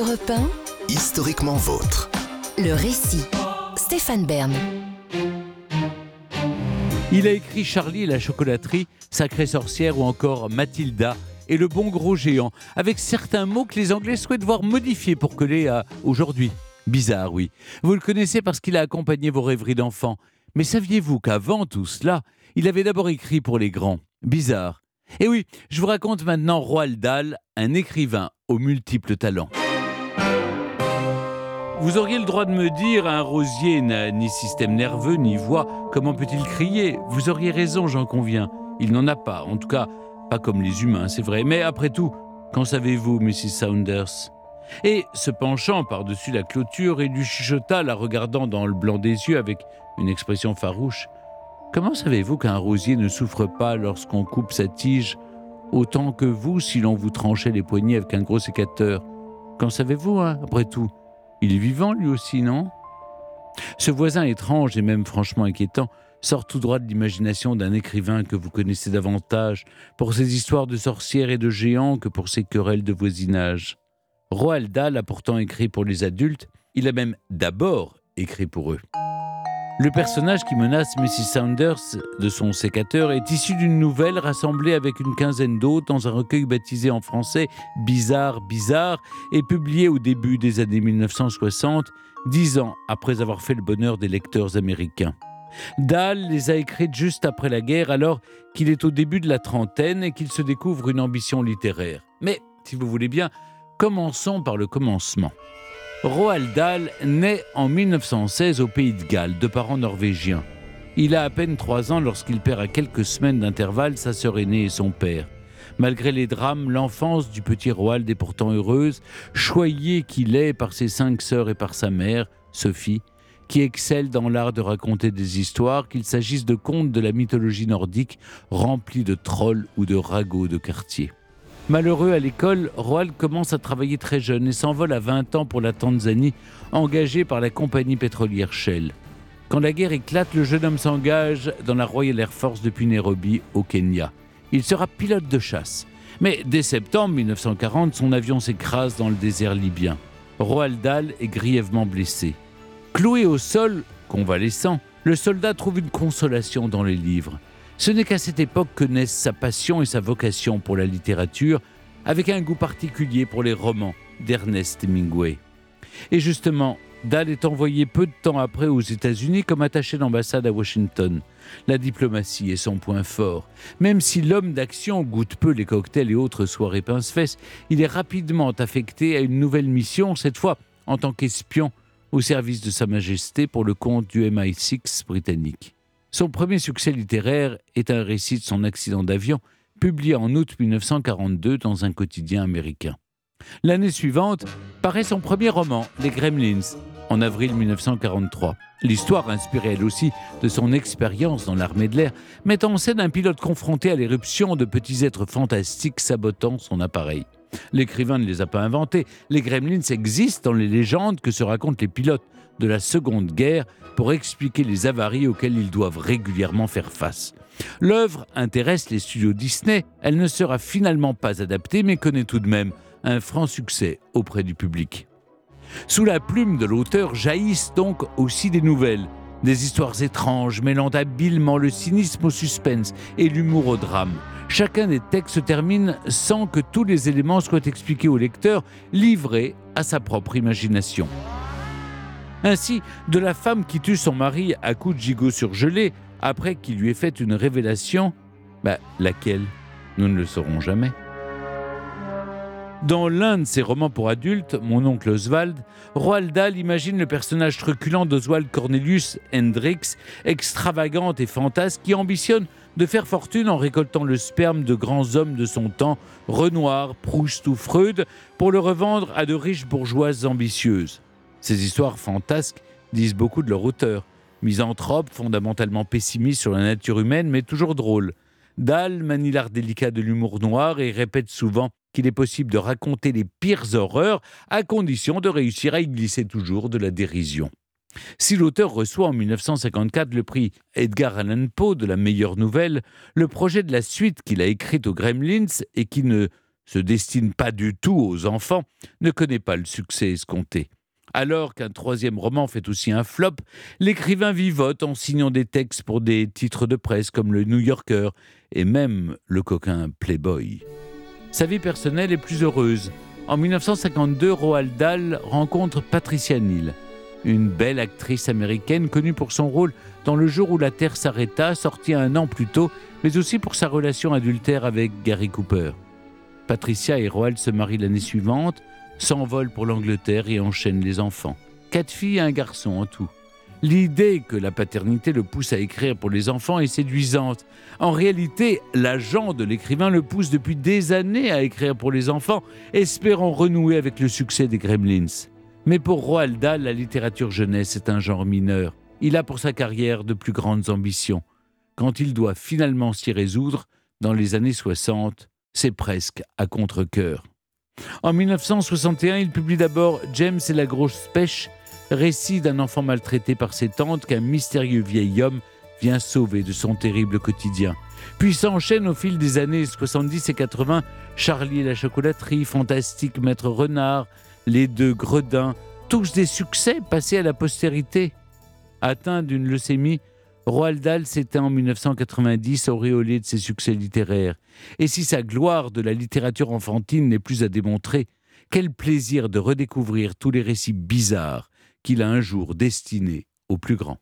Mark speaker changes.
Speaker 1: Europe
Speaker 2: Historiquement vôtre.
Speaker 1: le récit. Stéphane Bern.
Speaker 3: Il a écrit Charlie et la chocolaterie, Sacrée sorcière ou encore Mathilda et le bon gros géant, avec certains mots que les Anglais souhaitent voir modifiés pour coller à aujourd'hui. Bizarre, oui. Vous le connaissez parce qu'il a accompagné vos rêveries d'enfant. Mais saviez-vous qu'avant tout cela, il avait d'abord écrit pour les grands? Bizarre. Et oui, je vous raconte maintenant Roald Dahl, un écrivain aux multiples talents. Vous auriez le droit de me dire, un rosier n'a ni système nerveux ni voix, comment peut-il crier? Vous auriez raison, j'en conviens. Il n'en a pas, en tout cas, pas comme les humains, c'est vrai. Mais après tout, qu'en savez-vous, Mrs. Saunders? Et, se penchant par-dessus la clôture, il lui chuchota, la regardant dans le blanc des yeux avec une expression farouche. Comment savez-vous qu'un rosier ne souffre pas lorsqu'on coupe sa tige? Autant que vous si l'on vous tranchait les poignets avec un gros sécateur Qu'en savez-vous, hein, après tout? Il est vivant lui aussi, non? Ce voisin étrange et même franchement inquiétant sort tout droit de l'imagination d'un écrivain que vous connaissez davantage pour ses histoires de sorcières et de géants que pour ses querelles de voisinage. Roald Dahl a pourtant écrit pour les adultes, il a même d'abord écrit pour eux. Le personnage qui menace Mrs. Saunders de son sécateur est issu d'une nouvelle rassemblée avec une quinzaine d'autres dans un recueil baptisé en français Bizarre, Bizarre et publié au début des années 1960, dix ans après avoir fait le bonheur des lecteurs américains. Dahl les a écrites juste après la guerre, alors qu'il est au début de la trentaine et qu'il se découvre une ambition littéraire. Mais, si vous voulez bien, commençons par le commencement. Roald Dahl naît en 1916 au pays de Galles, de parents norvégiens. Il a à peine trois ans lorsqu'il perd à quelques semaines d'intervalle sa sœur aînée et son père. Malgré les drames, l'enfance du petit Roald est pourtant heureuse, choyé qu'il est par ses cinq sœurs et par sa mère, Sophie, qui excelle dans l'art de raconter des histoires, qu'il s'agisse de contes de la mythologie nordique remplis de trolls ou de ragots de quartier. Malheureux à l'école, Roald commence à travailler très jeune et s'envole à 20 ans pour la Tanzanie, engagé par la compagnie pétrolière Shell. Quand la guerre éclate, le jeune homme s'engage dans la Royal Air Force depuis Nairobi, au Kenya. Il sera pilote de chasse. Mais dès septembre 1940, son avion s'écrase dans le désert libyen. Roald Dahl est grièvement blessé. Cloué au sol, convalescent, le soldat trouve une consolation dans les livres. Ce n'est qu'à cette époque que naissent sa passion et sa vocation pour la littérature, avec un goût particulier pour les romans d'Ernest Hemingway. Et justement, Dahl est envoyé peu de temps après aux États-Unis comme attaché d'ambassade à Washington. La diplomatie est son point fort. Même si l'homme d'action goûte peu les cocktails et autres soirées pince-fesses, il est rapidement affecté à une nouvelle mission, cette fois en tant qu'espion au service de Sa Majesté pour le compte du MI6 britannique. Son premier succès littéraire est un récit de son accident d'avion, publié en août 1942 dans un quotidien américain. L'année suivante paraît son premier roman, Les Gremlins, en avril 1943. L'histoire, inspirée elle aussi de son expérience dans l'armée de l'air, met en scène un pilote confronté à l'éruption de petits êtres fantastiques sabotant son appareil. L'écrivain ne les a pas inventés. Les gremlins existent dans les légendes que se racontent les pilotes de la Seconde Guerre pour expliquer les avaries auxquelles ils doivent régulièrement faire face. L'œuvre intéresse les studios Disney, elle ne sera finalement pas adaptée mais connaît tout de même un franc succès auprès du public. Sous la plume de l'auteur jaillissent donc aussi des nouvelles, des histoires étranges mêlant habilement le cynisme au suspense et l'humour au drame. Chacun des textes se termine sans que tous les éléments soient expliqués au lecteur, livré à sa propre imagination. Ainsi, de la femme qui tue son mari à coups de gigot surgelé après qu'il lui ait fait une révélation, bah, laquelle? Nous ne le saurons jamais. Dans l'un de ses romans pour adultes, Mon oncle Oswald, Roald Dahl imagine le personnage truculent d'Oswald Cornelius Hendricks, extravagante et fantasque, qui ambitionne de faire fortune en récoltant le sperme de grands hommes de son temps, Renoir, Proust ou Freud, pour le revendre à de riches bourgeoises ambitieuses. Ces histoires fantasques disent beaucoup de leur auteur, misanthrope, fondamentalement pessimiste sur la nature humaine, mais toujours drôle. Dahl manie l'art délicat de l'humour noir et répète souvent qu'il est possible de raconter les pires horreurs à condition de réussir à y glisser toujours de la dérision. Si l'auteur reçoit en 1954 le prix Edgar Allan Poe de la meilleure nouvelle, le projet de la suite qu'il a écrite aux Gremlins et qui ne se destine pas du tout aux enfants, ne connaît pas le succès escompté. Alors qu'un troisième roman fait aussi un flop, l'écrivain vivote en signant des textes pour des titres de presse comme le New Yorker et même le coquin Playboy. Sa vie personnelle est plus heureuse. En 1952, Roald Dahl rencontre Patricia Neal, une belle actrice américaine connue pour son rôle dans Le jour où la Terre s'arrêta, sorti un an plus tôt, mais aussi pour sa relation adultère avec Gary Cooper. Patricia et Roald se marient l'année suivante, s'envolent pour l'Angleterre et enchaînent les enfants. Quatre filles et un garçon en tout. L'idée que la paternité le pousse à écrire pour les enfants est séduisante. En réalité, l'agent de l'écrivain le pousse depuis des années à écrire pour les enfants, espérant renouer avec le succès des Gremlins. Mais pour Roald Dahl, la littérature jeunesse est un genre mineur. Il a pour sa carrière de plus grandes ambitions. Quand il doit finalement s'y résoudre, dans les années 60, c'est presque à contre-coeur. En 1961, il publie d'abord James et la grosse pêche, récit d'un enfant maltraité par ses tantes qu'un mystérieux vieil homme vient sauver de son terrible quotidien. Puis s'enchaîne au fil des années 70 et 80 Charlie et la chocolaterie, Fantastique Maître Renard, Les deux Gredins, tous des succès passés à la postérité. Atteint d'une leucémie, Roald Dahl s'éteint en 1990 auréolé de ses succès littéraires. Et si sa gloire de la littérature enfantine n'est plus à démontrer, quel plaisir de redécouvrir tous les récits bizarres qu'il a un jour destinés aux plus grands.